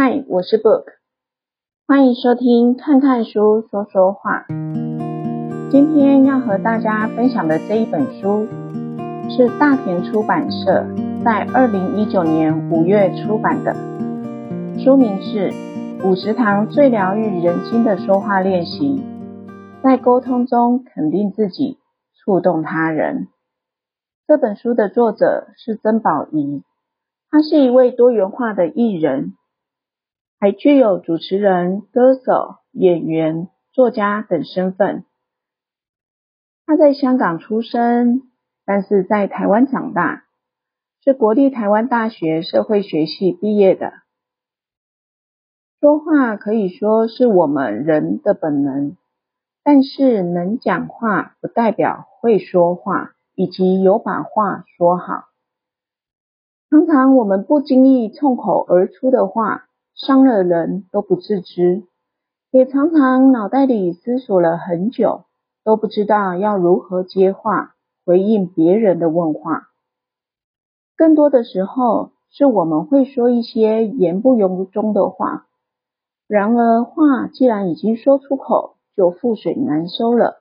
嗨，我是 Book，欢迎收听看看书说说话。今天要和大家分享的这一本书是大田出版社在二零一九年五月出版的，书名是《五十堂最疗愈人心的说话练习》，在沟通中肯定自己，触动他人。这本书的作者是曾宝仪，他是一位多元化的艺人。还具有主持人、歌手、演员、作家等身份。他在香港出生，但是在台湾长大，是国立台湾大学社会学系毕业的。说话可以说是我们人的本能，但是能讲话不代表会说话，以及有把话说好。常常我们不经意冲口而出的话，伤了人都不自知，也常常脑袋里思索了很久，都不知道要如何接话回应别人的问话。更多的时候，是我们会说一些言不由衷的话，然而话既然已经说出口，就覆水难收了。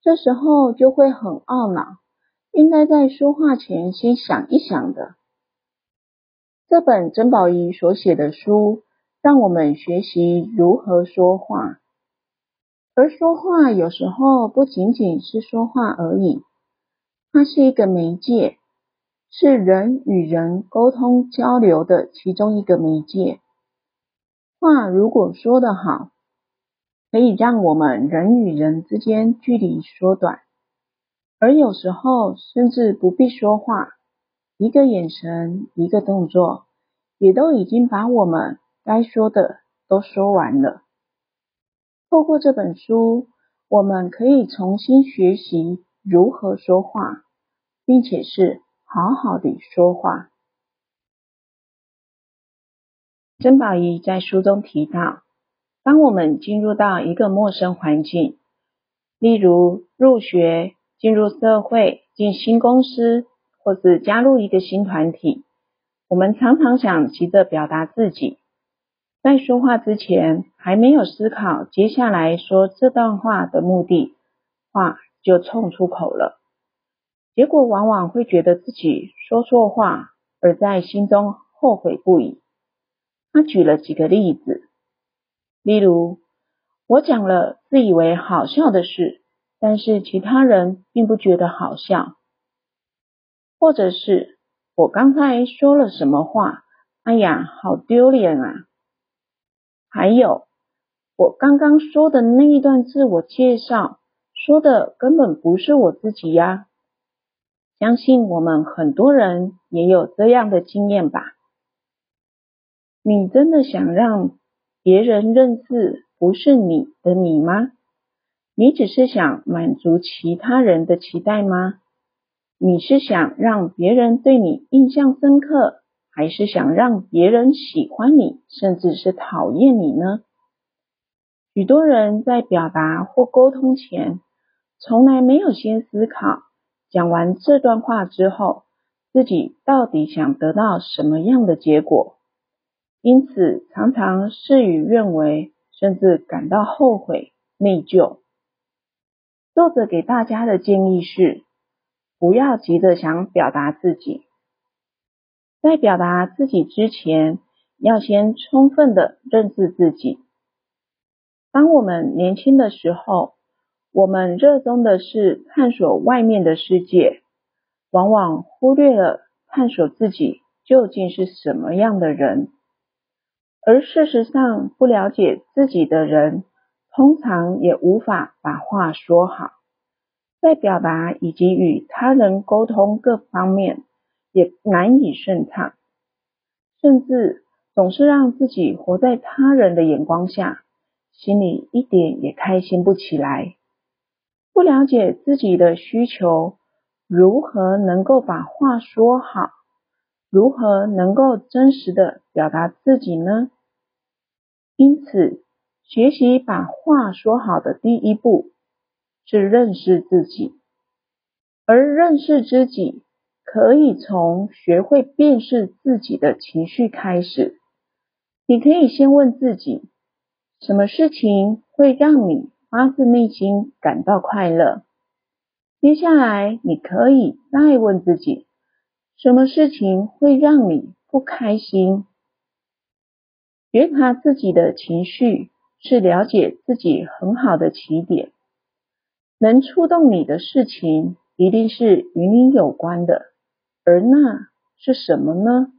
这时候就会很懊恼，应该在说话前先想一想的。这本曾宝仪所写的书，让我们学习如何说话。而说话有时候不仅仅是说话而已，它是一个媒介，是人与人沟通交流的其中一个媒介。话如果说得好，可以让我们人与人之间距离缩短，而有时候甚至不必说话。一个眼神，一个动作，也都已经把我们该说的都说完了。透过这本书，我们可以重新学习如何说话，并且是好好的说话。曾宝仪在书中提到，当我们进入到一个陌生环境，例如入学、进入社会、进新公司。或是加入一个新团体，我们常常想急着表达自己，在说话之前还没有思考接下来说这段话的目的，话就冲出口了，结果往往会觉得自己说错话，而在心中后悔不已。他举了几个例子，例如我讲了自以为好笑的事，但是其他人并不觉得好笑。或者是我刚才说了什么话？哎呀，好丢脸啊！还有，我刚刚说的那一段自我介绍，说的根本不是我自己呀。相信我们很多人也有这样的经验吧？你真的想让别人认识不是你的你吗？你只是想满足其他人的期待吗？你是想让别人对你印象深刻，还是想让别人喜欢你，甚至是讨厌你呢？许多人在表达或沟通前，从来没有先思考，讲完这段话之后，自己到底想得到什么样的结果，因此常常事与愿违，甚至感到后悔、内疚。作者给大家的建议是，不要急着想表达自己，在表达自己之前，要先充分的认识自己。当我们年轻的时候，我们热衷的是探索外面的世界，往往忽略了探索自己究竟是什么样的人。而事实上，不了解自己的人，通常也无法把话说好。在表达以及与他人沟通各方面也难以顺畅，甚至总是让自己活在他人的眼光下，心里一点也开心不起来。不了解自己的需求，如何能够把话说好？如何能够真实的表达自己呢？因此，学习把话说好的第一步。是认识自己，而认识自己可以从学会辨识自己的情绪开始。你可以先问自己，什么事情会让你发自内心感到快乐？接下来，你可以再问自己，什么事情会让你不开心？觉察自己的情绪，是了解自己很好的起点。能触动你的事情，一定是与你有关的，而那是什么呢？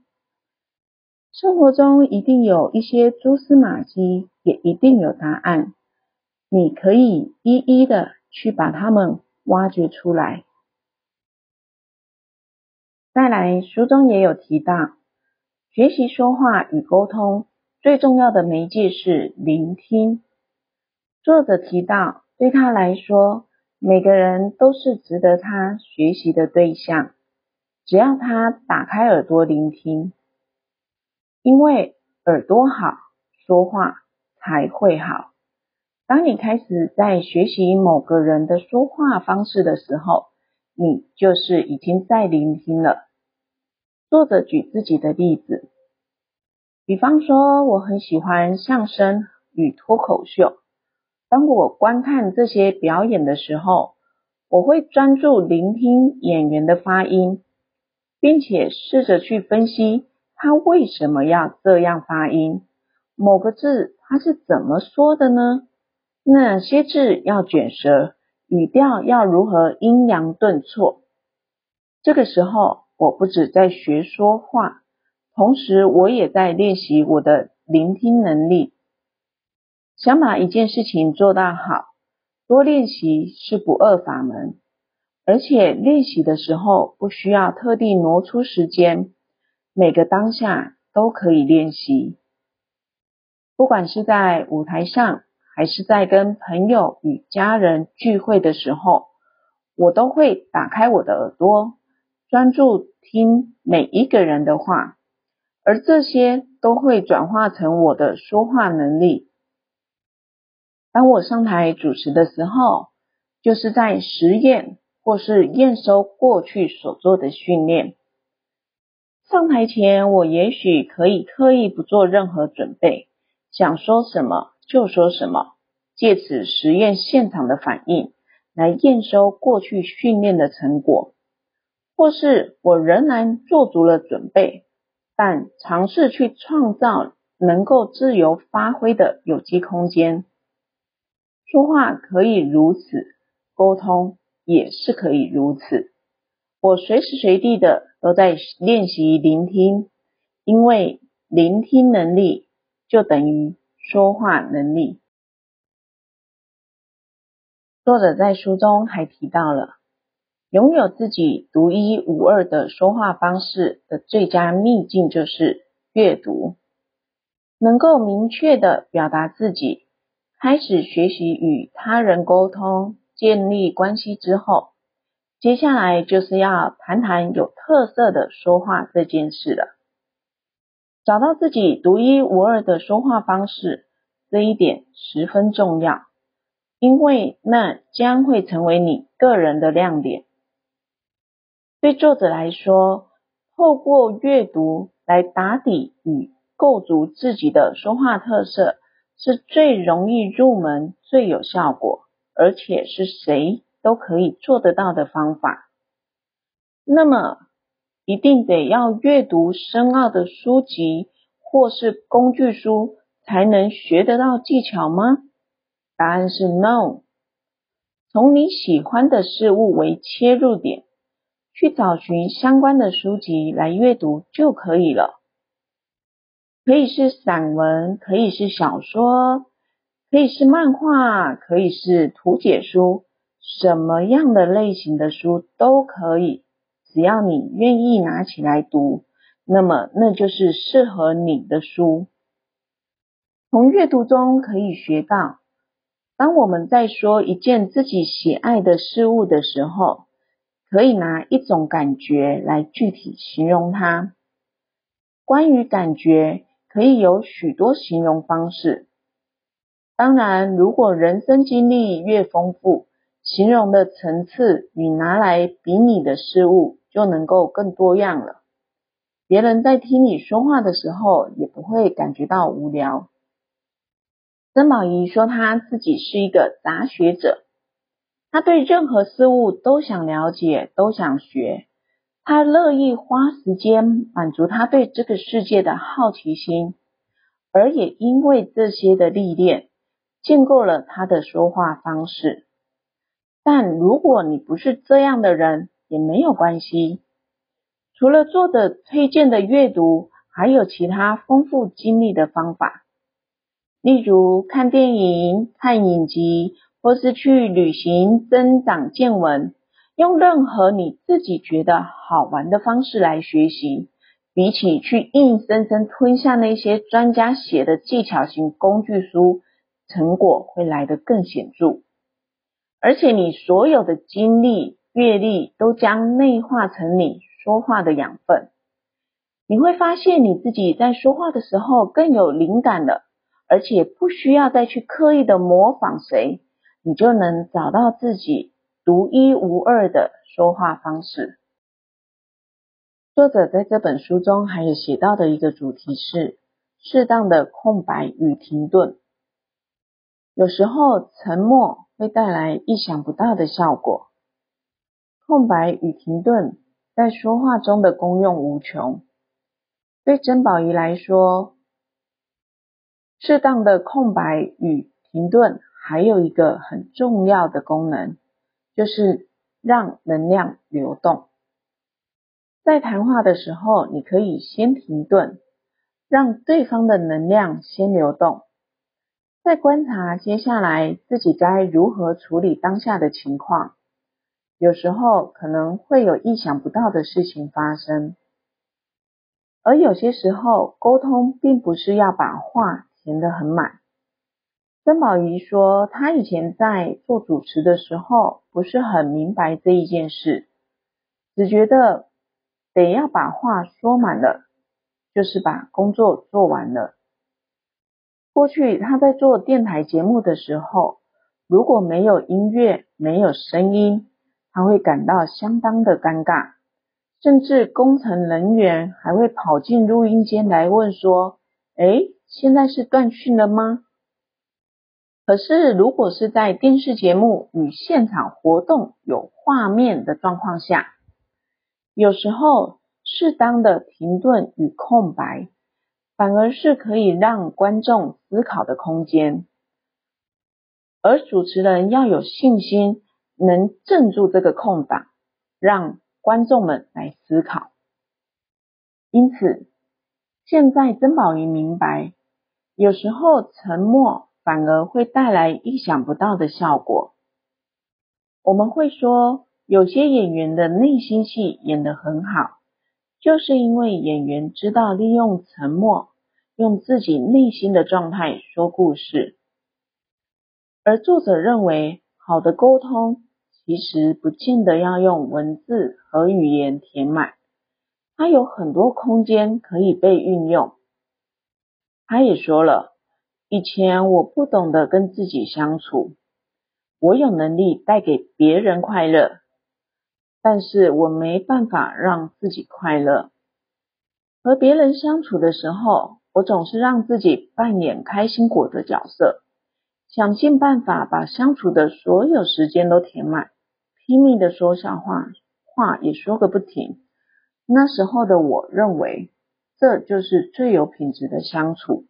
生活中一定有一些蛛丝马迹，也一定有答案。你可以一一的去把它们挖掘出来。再来，书中也有提到，学习说话与沟通最重要的媒介是聆听。作者提到，对他来说，每个人都是值得他学习的对象，只要他打开耳朵聆听，因为耳朵好，说话才会好。当你开始在学习某个人的说话方式的时候，你就是已经在聆听了。作者举自己的例子，比方说，我很喜欢相声与脱口秀。当我观看这些表演的时候，我会专注聆听演员的发音，并且试着去分析他为什么要这样发音，某个字他是怎么说的呢？哪些字要卷舌，语调要如何阴阳顿挫？这个时候，我不止在学说话，同时我也在练习我的聆听能力。想把一件事情做到好，多练习是不二法门。而且练习的时候不需要特地挪出时间，每个当下都可以练习。不管是在舞台上，还是在跟朋友与家人聚会的时候，我都会打开我的耳朵，专注听每一个人的话，而这些都会转化成我的说话能力。当我上台主持的时候，就是在实验或是验收过去所做的训练。上台前，我也许可以刻意不做任何准备，想说什么就说什么，借此实验现场的反应，来验收过去训练的成果；或是我仍然做足了准备，但尝试去创造能够自由发挥的有机空间。说话可以如此，沟通也是可以如此。我随时随地的都在练习聆听，因为聆听能力就等于说话能力。作者在书中还提到了，拥有自己独一无二的说话方式的最佳秘境就是阅读，能够明确的表达自己。开始学习与他人沟通、建立关系之后，接下来就是要谈谈有特色的说话这件事了。找到自己独一无二的说话方式，这一点十分重要，因为那将会成为你个人的亮点。对作者来说，透过阅读来打底与构筑自己的说话特色。是最容易入门、最有效果，而且是谁都可以做得到的方法。那么，一定得要阅读深奥的书籍或是工具书才能学得到技巧吗？答案是 No。从你喜欢的事物为切入点，去找寻相关的书籍来阅读就可以了。可以是散文，可以是小说，可以是漫画，可以是图解书，什么样的类型的书都可以，只要你愿意拿起来读，那么那就是适合你的书。从阅读中可以学到，当我们在说一件自己喜爱的事物的时候，可以拿一种感觉来具体形容它。关于感觉。可以有许多形容方式。当然，如果人生经历越丰富，形容的层次与拿来比拟的事物就能够更多样了。别人在听你说话的时候也不会感觉到无聊。曾宝仪说，她自己是一个杂学者，她对任何事物都想了解，都想学，他乐意花时间满足他对这个世界的好奇心，而也因为这些的历练，建构了他的说话方式。但如果你不是这样的人，也没有关系。除了作者推荐的阅读，还有其他丰富经历的方法，例如看电影、看影集，或是去旅行增长见闻，用任何你自己觉得好玩的方式来学习，比起去硬生生吞下那些专家写的技巧型工具书，成果会来得更显著。而且你所有的经历、阅历都将内化成你说话的养分，你会发现你自己在说话的时候更有灵感了，而且不需要再去刻意的模仿谁，你就能找到自己独一无二的说话方式。作者在这本书中还有写到的一个主题是适当的空白与停顿，有时候沉默会带来意想不到的效果，空白与停顿。在说话中的功用无穷。对曾宝仪来说，适当的空白与停顿还有一个很重要的功能，就是让能量流动。在谈话的时候，你可以先停顿，让对方的能量先流动，再观察接下来自己该如何处理当下的情况。有时候可能会有意想不到的事情发生，而有些时候沟通并不是要把话填得很满。曾宝仪说，她以前在做主持的时候不是很明白这一件事，只觉得得要把话说满了，就是把工作做完了。过去她在做电台节目的时候，如果没有音乐，没有声音。他会感到相当的尴尬，甚至工程人员还会跑进录音间来问说：“诶，现在是断讯了吗？”可是如果是在电视节目与现场活动有画面的状况下，有时候适当的停顿与空白，反而是可以让观众思考的空间，而主持人要有信心。能镇住这个空档，让观众们来思考。因此，现在曾宝仪明白，有时候沉默反而会带来意想不到的效果。我们会说，有些演员的内心戏演得很好，就是因为演员知道利用沉默，用自己内心的状态说故事。而作者认为，好的沟通。其实不见得要用文字和语言填满，它有很多空间可以被运用。他也说了，以前我不懂得跟自己相处，我有能力带给别人快乐，但是我没办法让自己快乐。和别人相处的时候，我总是让自己扮演开心果的角色，想尽办法把相处的所有时间都填满。拼命的说笑话，话也说个不停。那时候的我认为，这就是最有品质的相处。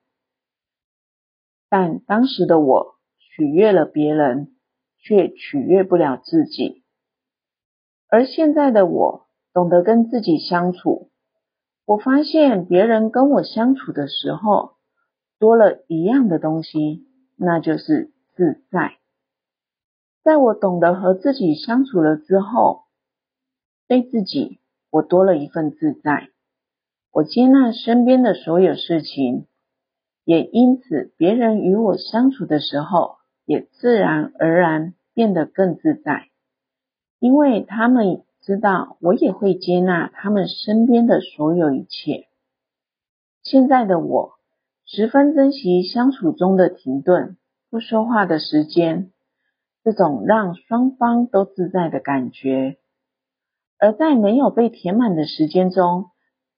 但当时的我取悦了别人，却取悦不了自己。而现在的我懂得跟自己相处，我发现别人跟我相处的时候，多了一样的东西，那就是自在。在我懂得和自己相处了之后，对自己我多了一份自在。我接纳身边的所有事情，也因此别人与我相处的时候，也自然而然变得更自在，因为他们知道我也会接纳他们身边的所有一切。现在的我十分珍惜相处中的停顿，不说话的时间。这种让双方都自在的感觉，而在没有被填满的时间中，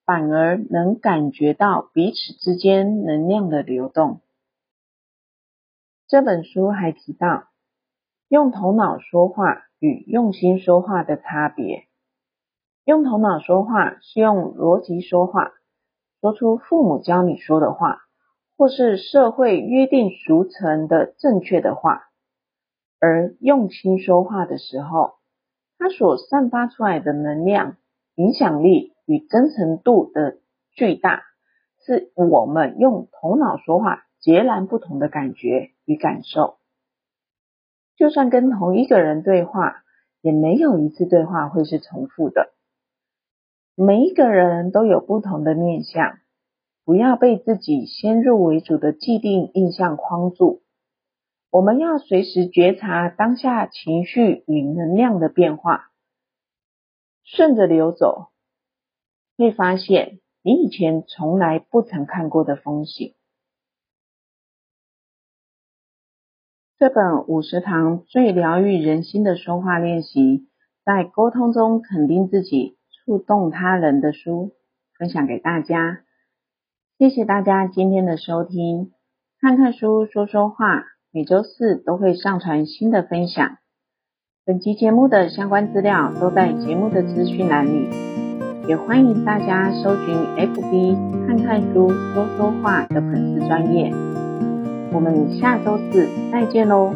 反而能感觉到彼此之间能量的流动。这本书还提到，用头脑说话与用心说话的差别。用头脑说话是用逻辑说话，说出父母教你说的话，或是社会约定俗成的正确的话。而用心说话的时候，它所散发出来的能量、影响力与真诚度的巨大，是我们用头脑说话截然不同的感觉与感受。就算跟同一个人对话，也没有一次对话会是重复的。每一个人都有不同的面向，不要被自己先入为主的既定印象框住。我们要随时觉察当下情绪与能量的变化，顺着流走，会发现你以前从来不曾看过的风景。这本五十堂最疗愈人心的说话练习，在沟通中肯定自己、触动他人的书，分享给大家。谢谢大家今天的收听，看看书，说说话。每周四都会上传新的分享，本期节目的相关资料都在节目的资讯栏里，也欢迎大家搜寻 FB 看看书说说话的粉丝专业，我们下周四再见喽。